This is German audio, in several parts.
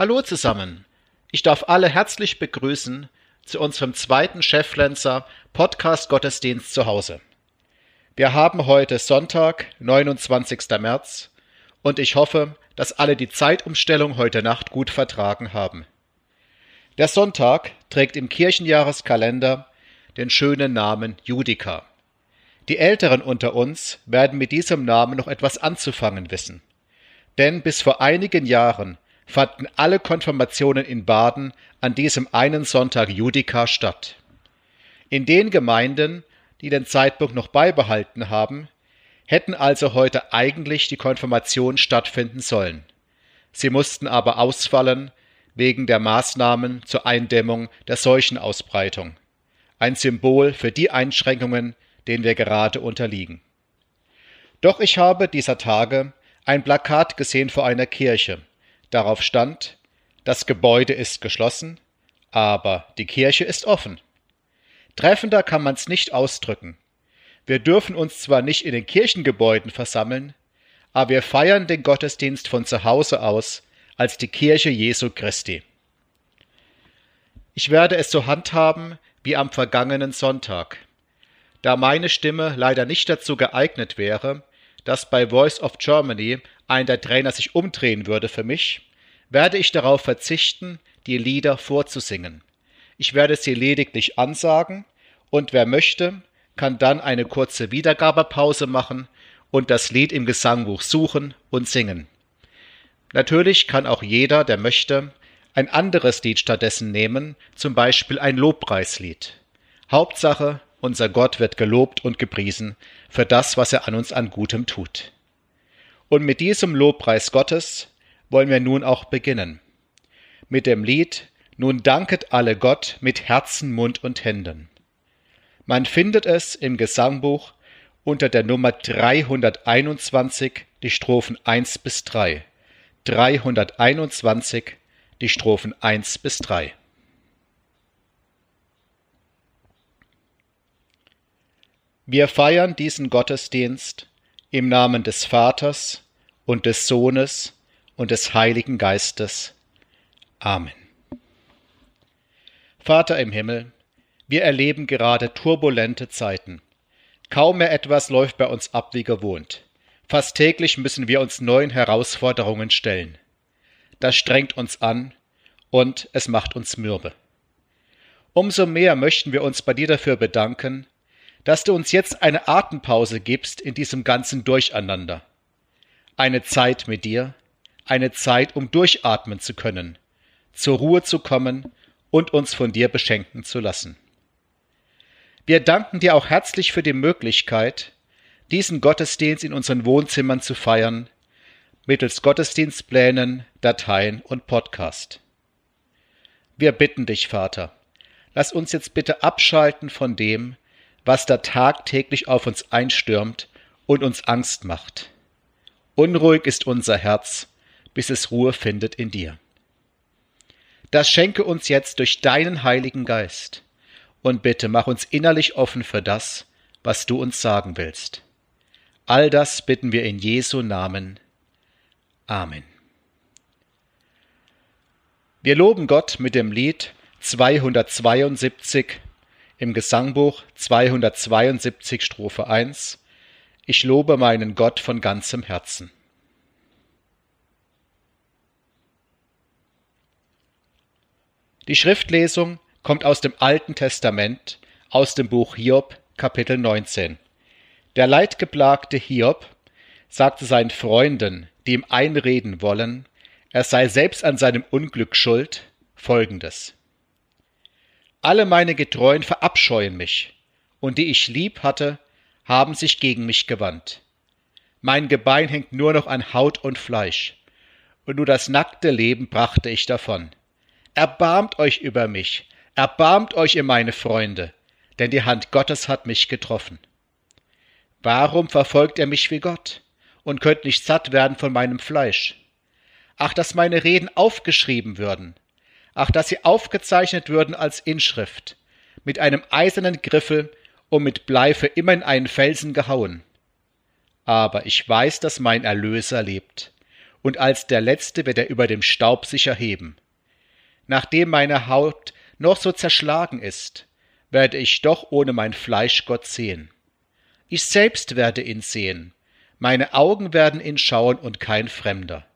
Hallo zusammen. Ich darf alle herzlich begrüßen zu unserem zweiten Cheflenzer Podcast Gottesdienst zu Hause. Wir haben heute Sonntag, 29. März und ich hoffe, dass alle die Zeitumstellung heute Nacht gut vertragen haben. Der Sonntag trägt im Kirchenjahreskalender den schönen Namen Judika. Die Älteren unter uns werden mit diesem Namen noch etwas anzufangen wissen. Denn bis vor einigen Jahren fanden alle Konfirmationen in Baden an diesem einen Sonntag Judika statt. In den Gemeinden, die den Zeitpunkt noch beibehalten haben, hätten also heute eigentlich die Konfirmation stattfinden sollen. Sie mussten aber ausfallen wegen der Maßnahmen zur Eindämmung der Seuchenausbreitung. Ein Symbol für die Einschränkungen, denen wir gerade unterliegen. Doch ich habe dieser Tage ein Plakat gesehen vor einer Kirche, Darauf stand, das Gebäude ist geschlossen, aber die Kirche ist offen. Treffender kann man's nicht ausdrücken. Wir dürfen uns zwar nicht in den Kirchengebäuden versammeln, aber wir feiern den Gottesdienst von zu Hause aus als die Kirche Jesu Christi. Ich werde es so handhaben wie am vergangenen Sonntag. Da meine Stimme leider nicht dazu geeignet wäre, dass bei Voice of Germany ein der Trainer sich umdrehen würde für mich, werde ich darauf verzichten, die Lieder vorzusingen. Ich werde sie lediglich ansagen und wer möchte, kann dann eine kurze Wiedergabepause machen und das Lied im Gesangbuch suchen und singen. Natürlich kann auch jeder, der möchte, ein anderes Lied stattdessen nehmen, zum Beispiel ein Lobpreislied. Hauptsache, unser Gott wird gelobt und gepriesen für das, was er an uns an Gutem tut. Und mit diesem Lobpreis Gottes wollen wir nun auch beginnen. Mit dem Lied Nun danket alle Gott mit Herzen, Mund und Händen. Man findet es im Gesangbuch unter der Nummer 321, die Strophen 1 bis 3. 321, die Strophen 1 bis 3. Wir feiern diesen Gottesdienst im Namen des Vaters und des Sohnes und des Heiligen Geistes. Amen. Vater im Himmel, wir erleben gerade turbulente Zeiten. Kaum mehr etwas läuft bei uns ab wie gewohnt. Fast täglich müssen wir uns neuen Herausforderungen stellen. Das strengt uns an und es macht uns mürbe. Umso mehr möchten wir uns bei dir dafür bedanken, dass du uns jetzt eine Atempause gibst in diesem ganzen Durcheinander. Eine Zeit mit dir, eine Zeit, um durchatmen zu können, zur Ruhe zu kommen und uns von dir beschenken zu lassen. Wir danken dir auch herzlich für die Möglichkeit, diesen Gottesdienst in unseren Wohnzimmern zu feiern, mittels Gottesdienstplänen, Dateien und Podcast. Wir bitten dich, Vater, lass uns jetzt bitte abschalten von dem, was da tagtäglich auf uns einstürmt und uns Angst macht. Unruhig ist unser Herz, bis es Ruhe findet in dir. Das schenke uns jetzt durch deinen Heiligen Geist und bitte mach uns innerlich offen für das, was du uns sagen willst. All das bitten wir in Jesu Namen. Amen. Wir loben Gott mit dem Lied 272 im Gesangbuch 272 Strophe 1 Ich lobe meinen Gott von ganzem Herzen. Die Schriftlesung kommt aus dem Alten Testament, aus dem Buch Hiob, Kapitel 19. Der leidgeplagte Hiob sagte seinen Freunden, die ihm einreden wollen, er sei selbst an seinem Unglück schuld, folgendes. Alle meine Getreuen verabscheuen mich, und die ich lieb hatte, haben sich gegen mich gewandt. Mein Gebein hängt nur noch an Haut und Fleisch, und nur das nackte Leben brachte ich davon. Erbarmt euch über mich, erbarmt euch ihr meine Freunde, denn die Hand Gottes hat mich getroffen. Warum verfolgt er mich wie Gott und könnt nicht satt werden von meinem Fleisch? Ach, dass meine Reden aufgeschrieben würden, ach, dass sie aufgezeichnet würden als Inschrift, mit einem eisernen Griffel und mit Blei für immer in einen Felsen gehauen. Aber ich weiß, dass mein Erlöser lebt, und als der Letzte wird er über dem Staub sich erheben. Nachdem meine Haut noch so zerschlagen ist, werde ich doch ohne mein Fleisch Gott sehen. Ich selbst werde ihn sehen, meine Augen werden ihn schauen und kein Fremder.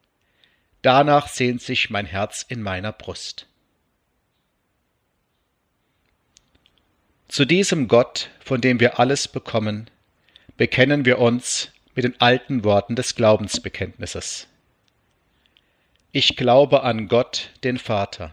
Danach sehnt sich mein Herz in meiner Brust. Zu diesem Gott, von dem wir alles bekommen, bekennen wir uns mit den alten Worten des Glaubensbekenntnisses. Ich glaube an Gott, den Vater,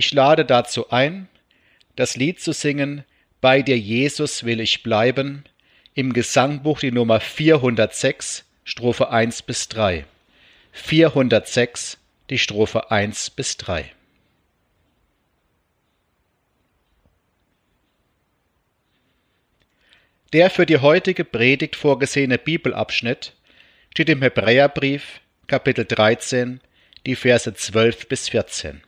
Ich lade dazu ein, das Lied zu singen, Bei dir Jesus will ich bleiben, im Gesangbuch die Nummer 406, Strophe 1 bis 3. 406, die Strophe 1 bis 3. Der für die heutige Predigt vorgesehene Bibelabschnitt steht im Hebräerbrief, Kapitel 13, die Verse 12 bis 14.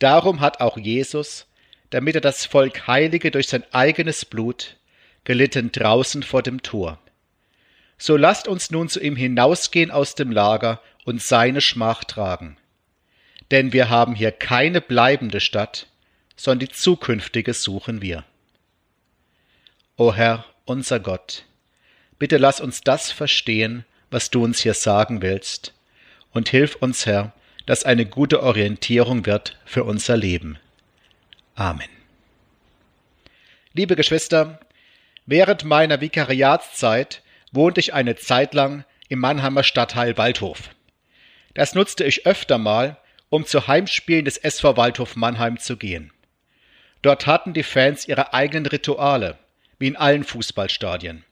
Darum hat auch Jesus, damit er das Volk heilige durch sein eigenes Blut, gelitten draußen vor dem Tor. So lasst uns nun zu ihm hinausgehen aus dem Lager und seine Schmach tragen. Denn wir haben hier keine bleibende Stadt, sondern die zukünftige suchen wir. O Herr, unser Gott, bitte lass uns das verstehen, was du uns hier sagen willst, und hilf uns, Herr, dass eine gute Orientierung wird für unser Leben. Amen. Liebe Geschwister, während meiner Vikariatszeit wohnte ich eine Zeit lang im Mannheimer Stadtteil Waldhof. Das nutzte ich öfter mal, um zu Heimspielen des SV Waldhof Mannheim zu gehen. Dort hatten die Fans ihre eigenen Rituale, wie in allen Fußballstadien.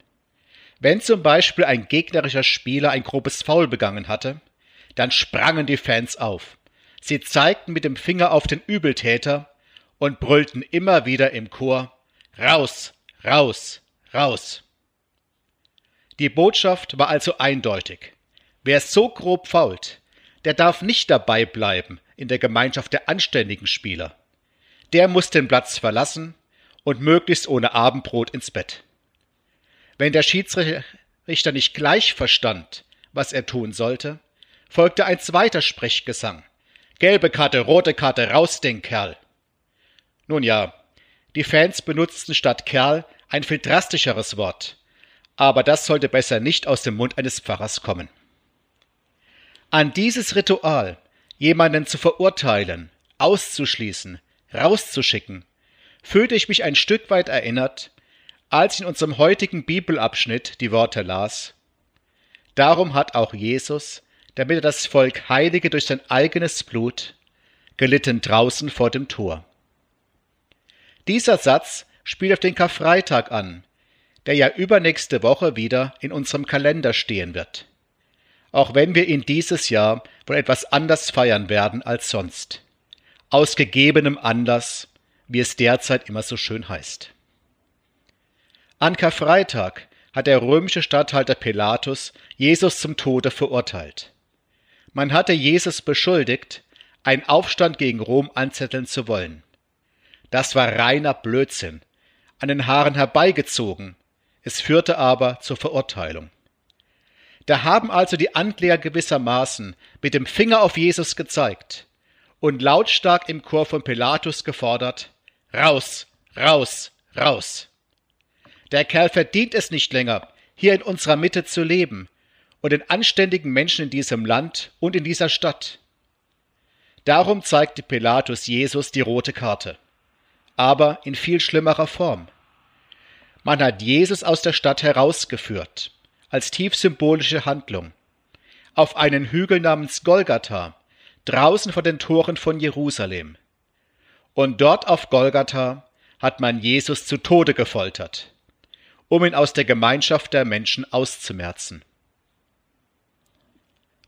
Wenn zum Beispiel ein gegnerischer Spieler ein grobes Foul begangen hatte, dann sprangen die Fans auf. Sie zeigten mit dem Finger auf den Übeltäter und brüllten immer wieder im Chor Raus, raus, raus. Die Botschaft war also eindeutig. Wer so grob fault, der darf nicht dabei bleiben in der Gemeinschaft der anständigen Spieler. Der muss den Platz verlassen und möglichst ohne Abendbrot ins Bett. Wenn der Schiedsrichter nicht gleich verstand, was er tun sollte, folgte ein zweiter Sprechgesang. Gelbe Karte, rote Karte, raus den Kerl. Nun ja, die Fans benutzten statt Kerl ein viel drastischeres Wort, aber das sollte besser nicht aus dem Mund eines Pfarrers kommen. An dieses Ritual, jemanden zu verurteilen, auszuschließen, rauszuschicken, fühlte ich mich ein Stück weit erinnert, als ich in unserem heutigen Bibelabschnitt die Worte las. Darum hat auch Jesus, damit er das Volk heilige durch sein eigenes Blut, gelitten draußen vor dem Tor. Dieser Satz spielt auf den Karfreitag an, der ja übernächste Woche wieder in unserem Kalender stehen wird. Auch wenn wir ihn dieses Jahr wohl etwas anders feiern werden als sonst. Aus gegebenem Anlass wie es derzeit immer so schön heißt. An Karfreitag hat der römische Statthalter Pilatus Jesus zum Tode verurteilt. Man hatte Jesus beschuldigt, einen Aufstand gegen Rom anzetteln zu wollen. Das war reiner Blödsinn, an den Haaren herbeigezogen, es führte aber zur Verurteilung. Da haben also die Ankläger gewissermaßen mit dem Finger auf Jesus gezeigt und lautstark im Chor von Pilatus gefordert, Raus, raus, raus. Der Kerl verdient es nicht länger, hier in unserer Mitte zu leben und den anständigen Menschen in diesem Land und in dieser Stadt. Darum zeigte Pilatus Jesus die rote Karte. Aber in viel schlimmerer Form. Man hat Jesus aus der Stadt herausgeführt, als tief symbolische Handlung, auf einen Hügel namens Golgatha, draußen vor den Toren von Jerusalem. Und dort auf Golgatha hat man Jesus zu Tode gefoltert, um ihn aus der Gemeinschaft der Menschen auszumerzen.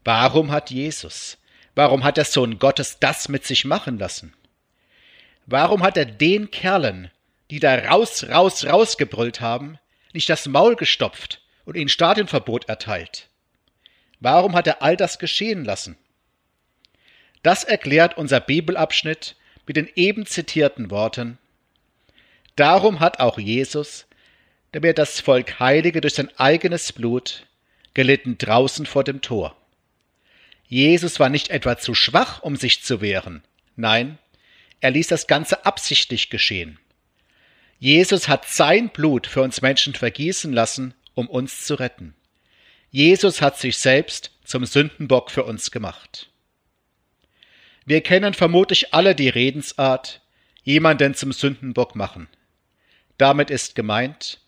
Warum hat Jesus, warum hat der Sohn Gottes das mit sich machen lassen? Warum hat er den Kerlen, die da raus, raus, raus gebrüllt haben, nicht das Maul gestopft und ihnen Stadionverbot erteilt? Warum hat er all das geschehen lassen? Das erklärt unser Bibelabschnitt mit den eben zitierten Worten. Darum hat auch Jesus, der mir das Volk heilige durch sein eigenes Blut, gelitten draußen vor dem Tor. Jesus war nicht etwa zu schwach, um sich zu wehren. Nein, er ließ das Ganze absichtlich geschehen. Jesus hat sein Blut für uns Menschen vergießen lassen, um uns zu retten. Jesus hat sich selbst zum Sündenbock für uns gemacht. Wir kennen vermutlich alle die Redensart, jemanden zum Sündenbock machen. Damit ist gemeint,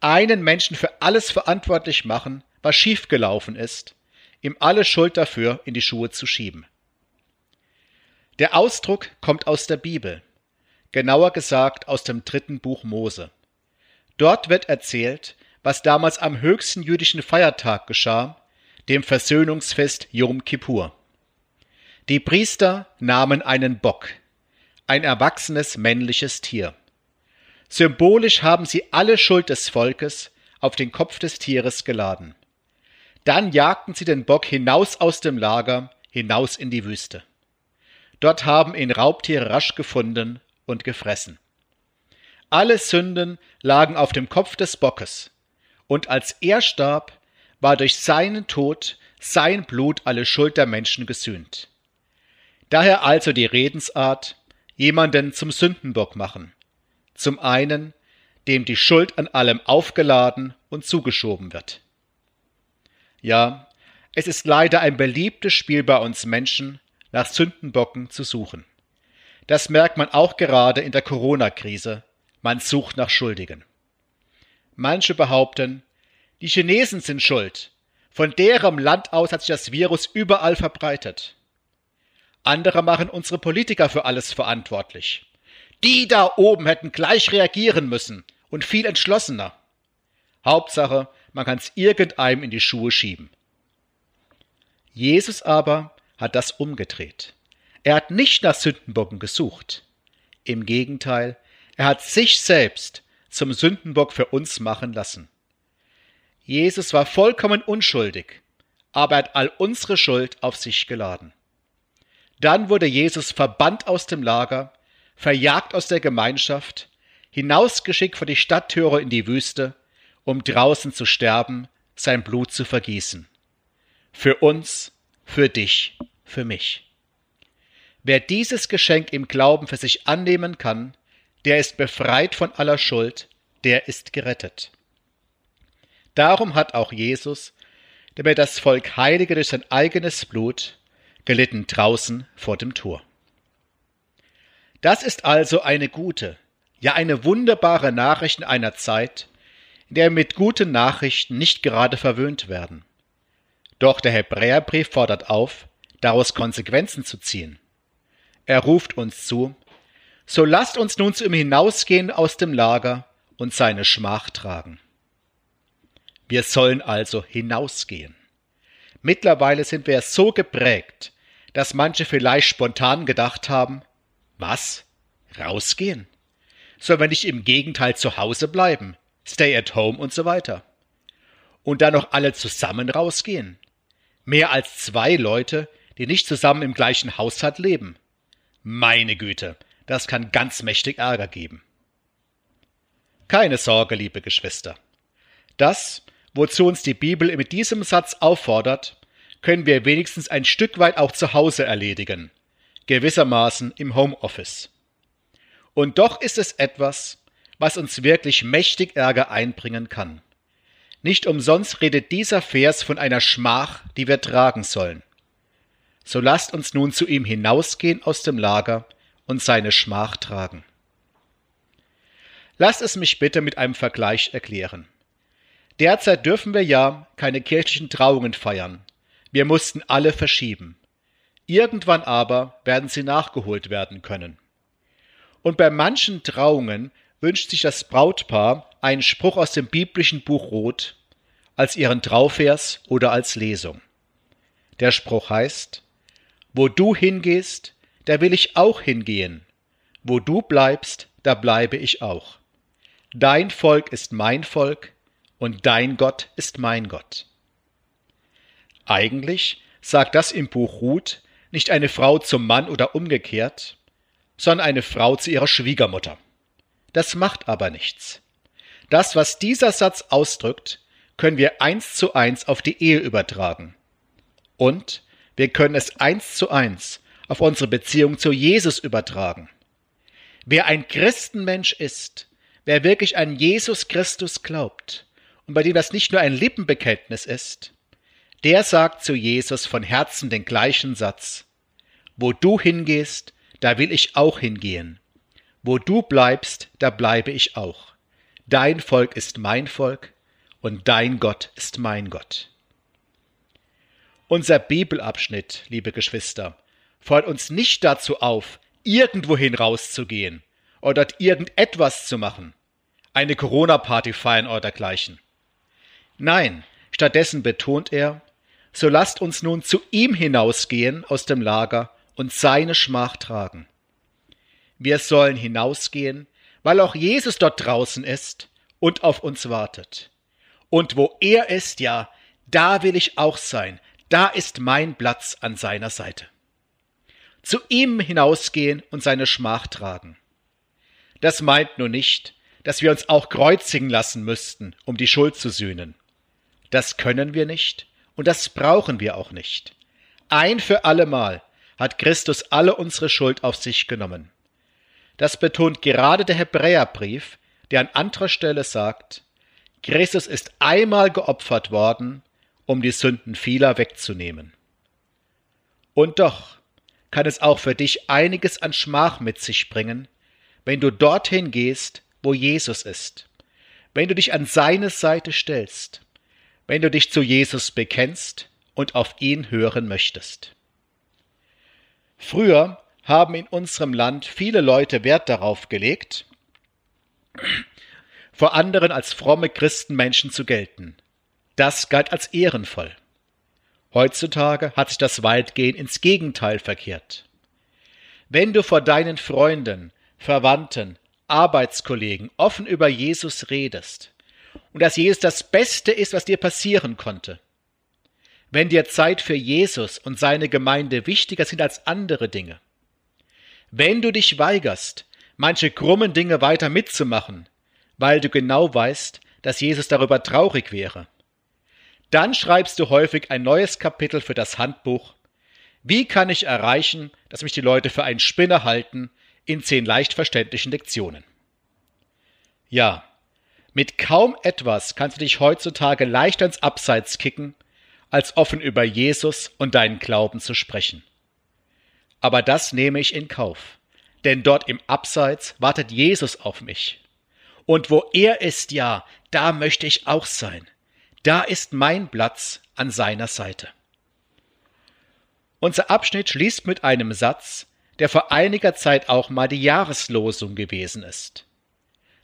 einen Menschen für alles verantwortlich machen, was schiefgelaufen ist, ihm alle Schuld dafür in die Schuhe zu schieben. Der Ausdruck kommt aus der Bibel, genauer gesagt aus dem dritten Buch Mose. Dort wird erzählt, was damals am höchsten jüdischen Feiertag geschah, dem Versöhnungsfest Yom Kippur. Die Priester nahmen einen Bock, ein erwachsenes männliches Tier. Symbolisch haben sie alle Schuld des Volkes auf den Kopf des Tieres geladen. Dann jagten sie den Bock hinaus aus dem Lager, hinaus in die Wüste. Dort haben ihn Raubtiere rasch gefunden und gefressen. Alle Sünden lagen auf dem Kopf des Bockes, und als er starb, war durch seinen Tod sein Blut alle Schuld der Menschen gesühnt. Daher also die Redensart, jemanden zum Sündenbock machen. Zum einen, dem die Schuld an allem aufgeladen und zugeschoben wird. Ja, es ist leider ein beliebtes Spiel bei uns Menschen, nach Sündenbocken zu suchen. Das merkt man auch gerade in der Corona-Krise. Man sucht nach Schuldigen. Manche behaupten, die Chinesen sind schuld. Von deren Land aus hat sich das Virus überall verbreitet. Andere machen unsere Politiker für alles verantwortlich. Die da oben hätten gleich reagieren müssen und viel entschlossener. Hauptsache, man kann es irgendeinem in die Schuhe schieben. Jesus aber hat das umgedreht. Er hat nicht nach Sündenbocken gesucht. Im Gegenteil, er hat sich selbst zum Sündenbock für uns machen lassen. Jesus war vollkommen unschuldig, aber er hat all unsere Schuld auf sich geladen. Dann wurde Jesus verbannt aus dem Lager, verjagt aus der Gemeinschaft, hinausgeschickt vor die Stadttüre in die Wüste, um draußen zu sterben, sein Blut zu vergießen. Für uns, für dich, für mich. Wer dieses Geschenk im Glauben für sich annehmen kann, der ist befreit von aller Schuld, der ist gerettet. Darum hat auch Jesus, der mir das Volk heilige durch sein eigenes Blut, gelitten draußen vor dem Tor. Das ist also eine gute, ja eine wunderbare Nachricht in einer Zeit, der wir mit guten Nachrichten nicht gerade verwöhnt werden. Doch der Hebräerbrief fordert auf, daraus Konsequenzen zu ziehen. Er ruft uns zu, so lasst uns nun zu ihm hinausgehen aus dem Lager und seine Schmach tragen. Wir sollen also hinausgehen. Mittlerweile sind wir so geprägt dass manche vielleicht spontan gedacht haben, was? Rausgehen? Sollen wir nicht im Gegenteil zu Hause bleiben? Stay at home und so weiter. Und dann noch alle zusammen rausgehen. Mehr als zwei Leute, die nicht zusammen im gleichen Haushalt leben. Meine Güte, das kann ganz mächtig Ärger geben. Keine Sorge, liebe Geschwister. Das, wozu uns die Bibel mit diesem Satz auffordert, können wir wenigstens ein Stück weit auch zu Hause erledigen, gewissermaßen im Homeoffice. Und doch ist es etwas, was uns wirklich mächtig Ärger einbringen kann. Nicht umsonst redet dieser Vers von einer Schmach, die wir tragen sollen. So lasst uns nun zu ihm hinausgehen aus dem Lager und seine Schmach tragen. Lasst es mich bitte mit einem Vergleich erklären. Derzeit dürfen wir ja keine kirchlichen Trauungen feiern. Wir mussten alle verschieben. Irgendwann aber werden sie nachgeholt werden können. Und bei manchen Trauungen wünscht sich das Brautpaar einen Spruch aus dem biblischen Buch Rot als ihren Trauvers oder als Lesung. Der Spruch heißt, Wo du hingehst, da will ich auch hingehen. Wo du bleibst, da bleibe ich auch. Dein Volk ist mein Volk und dein Gott ist mein Gott. Eigentlich sagt das im Buch Ruth nicht eine Frau zum Mann oder umgekehrt, sondern eine Frau zu ihrer Schwiegermutter. Das macht aber nichts. Das, was dieser Satz ausdrückt, können wir eins zu eins auf die Ehe übertragen. Und wir können es eins zu eins auf unsere Beziehung zu Jesus übertragen. Wer ein Christenmensch ist, wer wirklich an Jesus Christus glaubt und bei dem das nicht nur ein Lippenbekenntnis ist, der sagt zu Jesus von Herzen den gleichen Satz. Wo du hingehst, da will ich auch hingehen. Wo du bleibst, da bleibe ich auch. Dein Volk ist mein Volk und dein Gott ist mein Gott. Unser Bibelabschnitt, liebe Geschwister, fordert uns nicht dazu auf, irgendwohin rauszugehen oder dort irgendetwas zu machen, eine Corona-Party feiern oder dergleichen. Nein, stattdessen betont er, so lasst uns nun zu ihm hinausgehen aus dem Lager und seine Schmach tragen. Wir sollen hinausgehen, weil auch Jesus dort draußen ist und auf uns wartet. Und wo er ist, ja, da will ich auch sein, da ist mein Platz an seiner Seite. Zu ihm hinausgehen und seine Schmach tragen. Das meint nur nicht, dass wir uns auch kreuzigen lassen müssten, um die Schuld zu sühnen. Das können wir nicht und das brauchen wir auch nicht. Ein für allemal hat Christus alle unsere Schuld auf sich genommen. Das betont gerade der Hebräerbrief, der an anderer Stelle sagt, Christus ist einmal geopfert worden, um die Sünden vieler wegzunehmen. Und doch kann es auch für dich einiges an Schmach mit sich bringen, wenn du dorthin gehst, wo Jesus ist, wenn du dich an seine Seite stellst, wenn du dich zu Jesus bekennst und auf ihn hören möchtest. Früher haben in unserem Land viele Leute Wert darauf gelegt, vor anderen als fromme Christenmenschen zu gelten. Das galt als ehrenvoll. Heutzutage hat sich das weitgehend ins Gegenteil verkehrt. Wenn du vor deinen Freunden, Verwandten, Arbeitskollegen offen über Jesus redest und dass Jesus das Beste ist, was dir passieren konnte, wenn dir Zeit für Jesus und seine Gemeinde wichtiger sind als andere Dinge, wenn du dich weigerst, manche krummen Dinge weiter mitzumachen, weil du genau weißt, dass Jesus darüber traurig wäre, dann schreibst du häufig ein neues Kapitel für das Handbuch Wie kann ich erreichen, dass mich die Leute für einen Spinner halten in zehn leicht verständlichen Lektionen. Ja, mit kaum etwas kannst du dich heutzutage leichter ins Abseits kicken, als offen über Jesus und deinen Glauben zu sprechen. Aber das nehme ich in Kauf, denn dort im Abseits wartet Jesus auf mich. Und wo er ist, ja, da möchte ich auch sein. Da ist mein Platz an seiner Seite. Unser Abschnitt schließt mit einem Satz, der vor einiger Zeit auch mal die Jahreslosung gewesen ist.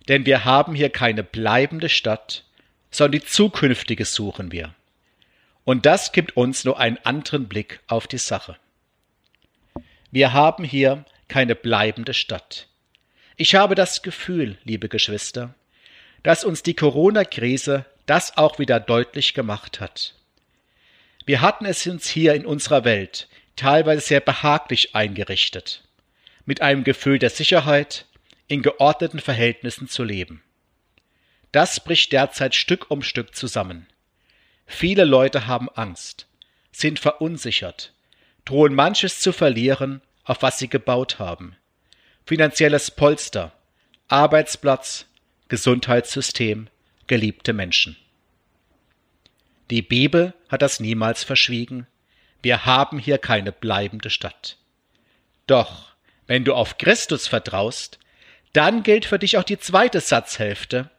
Denn wir haben hier keine bleibende Stadt, sondern die zukünftige suchen wir. Und das gibt uns nur einen anderen Blick auf die Sache. Wir haben hier keine bleibende Stadt. Ich habe das Gefühl, liebe Geschwister, dass uns die Corona-Krise das auch wieder deutlich gemacht hat. Wir hatten es uns hier in unserer Welt teilweise sehr behaglich eingerichtet, mit einem Gefühl der Sicherheit, in geordneten Verhältnissen zu leben. Das bricht derzeit Stück um Stück zusammen. Viele Leute haben Angst, sind verunsichert, drohen manches zu verlieren, auf was sie gebaut haben. Finanzielles Polster, Arbeitsplatz, Gesundheitssystem, geliebte Menschen. Die Bibel hat das niemals verschwiegen, wir haben hier keine bleibende Stadt. Doch, wenn du auf Christus vertraust, dann gilt für dich auch die zweite Satzhälfte,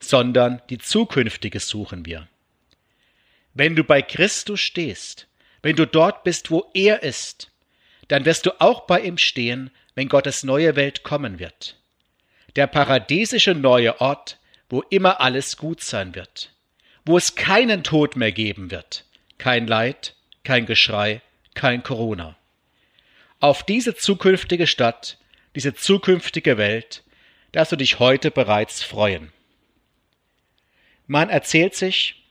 sondern die zukünftige suchen wir. Wenn du bei Christus stehst, wenn du dort bist, wo er ist, dann wirst du auch bei ihm stehen, wenn Gottes neue Welt kommen wird. Der paradiesische neue Ort, wo immer alles gut sein wird, wo es keinen Tod mehr geben wird, kein Leid, kein Geschrei, kein Corona. Auf diese zukünftige Stadt, diese zukünftige Welt, darfst du dich heute bereits freuen. Man erzählt sich,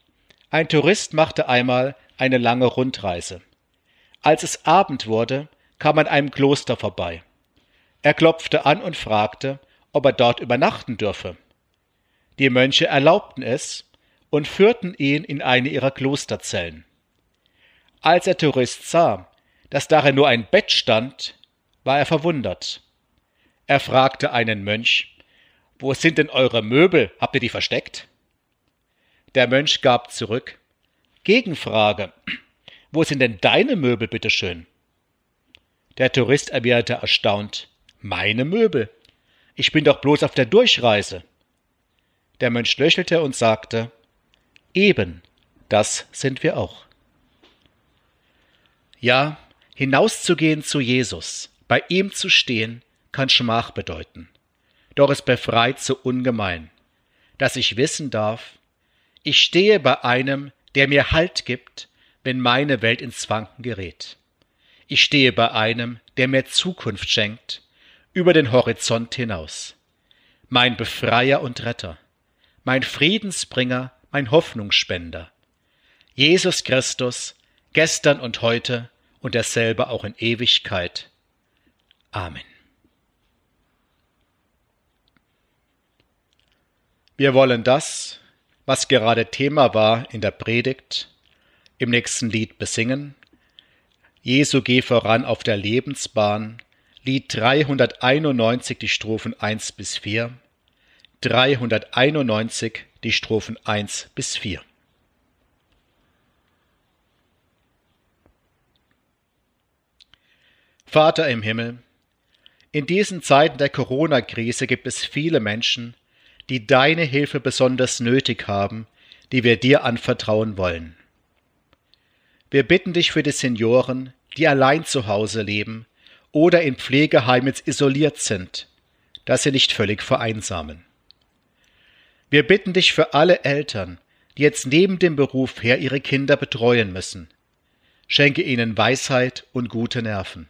ein Tourist machte einmal eine lange Rundreise. Als es Abend wurde, kam an einem Kloster vorbei. Er klopfte an und fragte, ob er dort übernachten dürfe. Die Mönche erlaubten es und führten ihn in eine ihrer Klosterzellen. Als der Tourist sah, dass darin nur ein Bett stand, war er verwundert. Er fragte einen Mönch, wo sind denn eure Möbel? Habt ihr die versteckt? Der Mönch gab zurück, Gegenfrage, wo sind denn deine Möbel, bitteschön? Der Tourist erwiderte erstaunt, meine Möbel? Ich bin doch bloß auf der Durchreise. Der Mönch lächelte und sagte, Eben, das sind wir auch. Ja, hinauszugehen zu Jesus, bei ihm zu stehen, kann Schmach bedeuten. Doch es befreit so ungemein, dass ich wissen darf, ich stehe bei einem, der mir Halt gibt, wenn meine Welt ins Wanken gerät. Ich stehe bei einem, der mir Zukunft schenkt, über den Horizont hinaus. Mein Befreier und Retter, mein Friedensbringer, mein Hoffnungsspender. Jesus Christus, gestern und heute und derselbe auch in Ewigkeit. Amen. Wir wollen das, was gerade Thema war in der Predigt, im nächsten Lied besingen. Jesu geh voran auf der Lebensbahn, Lied 391, die Strophen 1 bis 4, 391, die Strophen 1 bis 4. Vater im Himmel, in diesen Zeiten der Corona-Krise gibt es viele Menschen, die deine Hilfe besonders nötig haben, die wir dir anvertrauen wollen. Wir bitten dich für die Senioren, die allein zu Hause leben oder in Pflegeheimen isoliert sind, dass sie nicht völlig vereinsamen. Wir bitten dich für alle Eltern, die jetzt neben dem Beruf her ihre Kinder betreuen müssen. Schenke ihnen Weisheit und gute Nerven.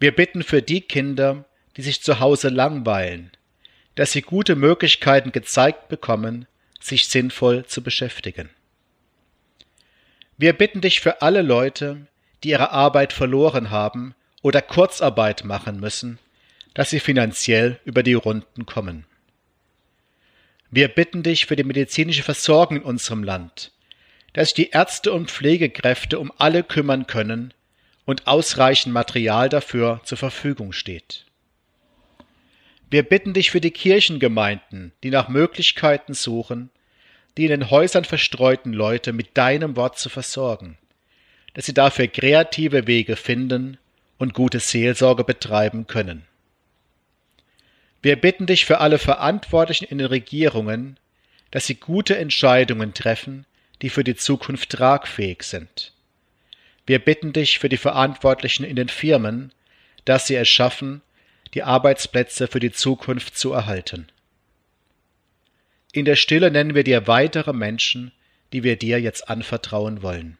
Wir bitten für die Kinder, die sich zu Hause langweilen, dass sie gute Möglichkeiten gezeigt bekommen, sich sinnvoll zu beschäftigen. Wir bitten dich für alle Leute, die ihre Arbeit verloren haben oder Kurzarbeit machen müssen, dass sie finanziell über die Runden kommen. Wir bitten dich für die medizinische Versorgung in unserem Land, dass sich die Ärzte und Pflegekräfte um alle kümmern können und ausreichend Material dafür zur Verfügung steht. Wir bitten dich für die Kirchengemeinden, die nach Möglichkeiten suchen, die in den Häusern verstreuten Leute mit deinem Wort zu versorgen, dass sie dafür kreative Wege finden und gute Seelsorge betreiben können. Wir bitten dich für alle Verantwortlichen in den Regierungen, dass sie gute Entscheidungen treffen, die für die Zukunft tragfähig sind. Wir bitten dich für die Verantwortlichen in den Firmen, dass sie es schaffen, die Arbeitsplätze für die Zukunft zu erhalten. In der Stille nennen wir dir weitere Menschen, die wir dir jetzt anvertrauen wollen.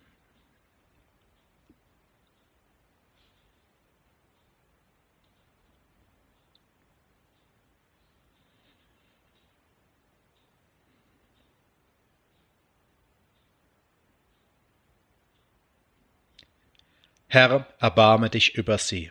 Herr, erbarme dich über sie.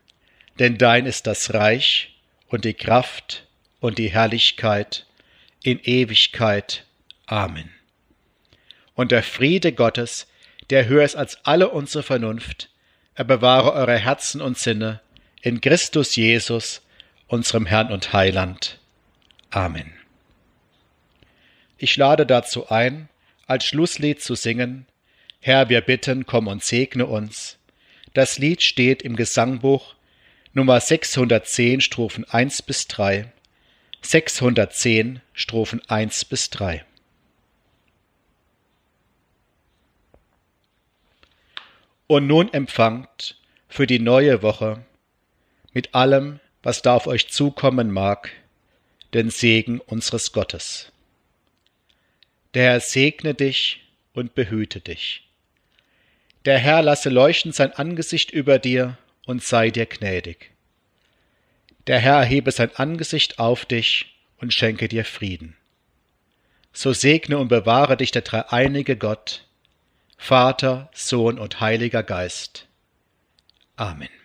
Denn dein ist das Reich und die Kraft und die Herrlichkeit in Ewigkeit. Amen. Und der Friede Gottes, der höher ist als alle unsere Vernunft, er bewahre eure Herzen und Sinne in Christus Jesus, unserem Herrn und Heiland. Amen. Ich lade dazu ein, als Schlusslied zu singen, Herr, wir bitten, komm und segne uns. Das Lied steht im Gesangbuch Nummer 610 Strophen 1 bis 3, 610 Strophen 1 bis 3. Und nun empfangt für die neue Woche mit allem, was da auf euch zukommen mag, den Segen unseres Gottes. Der Herr segne dich und behüte dich. Der Herr lasse leuchten sein Angesicht über dir und sei dir gnädig. Der Herr erhebe sein Angesicht auf dich und schenke dir Frieden. So segne und bewahre dich der dreieinige Gott, Vater, Sohn und Heiliger Geist. Amen.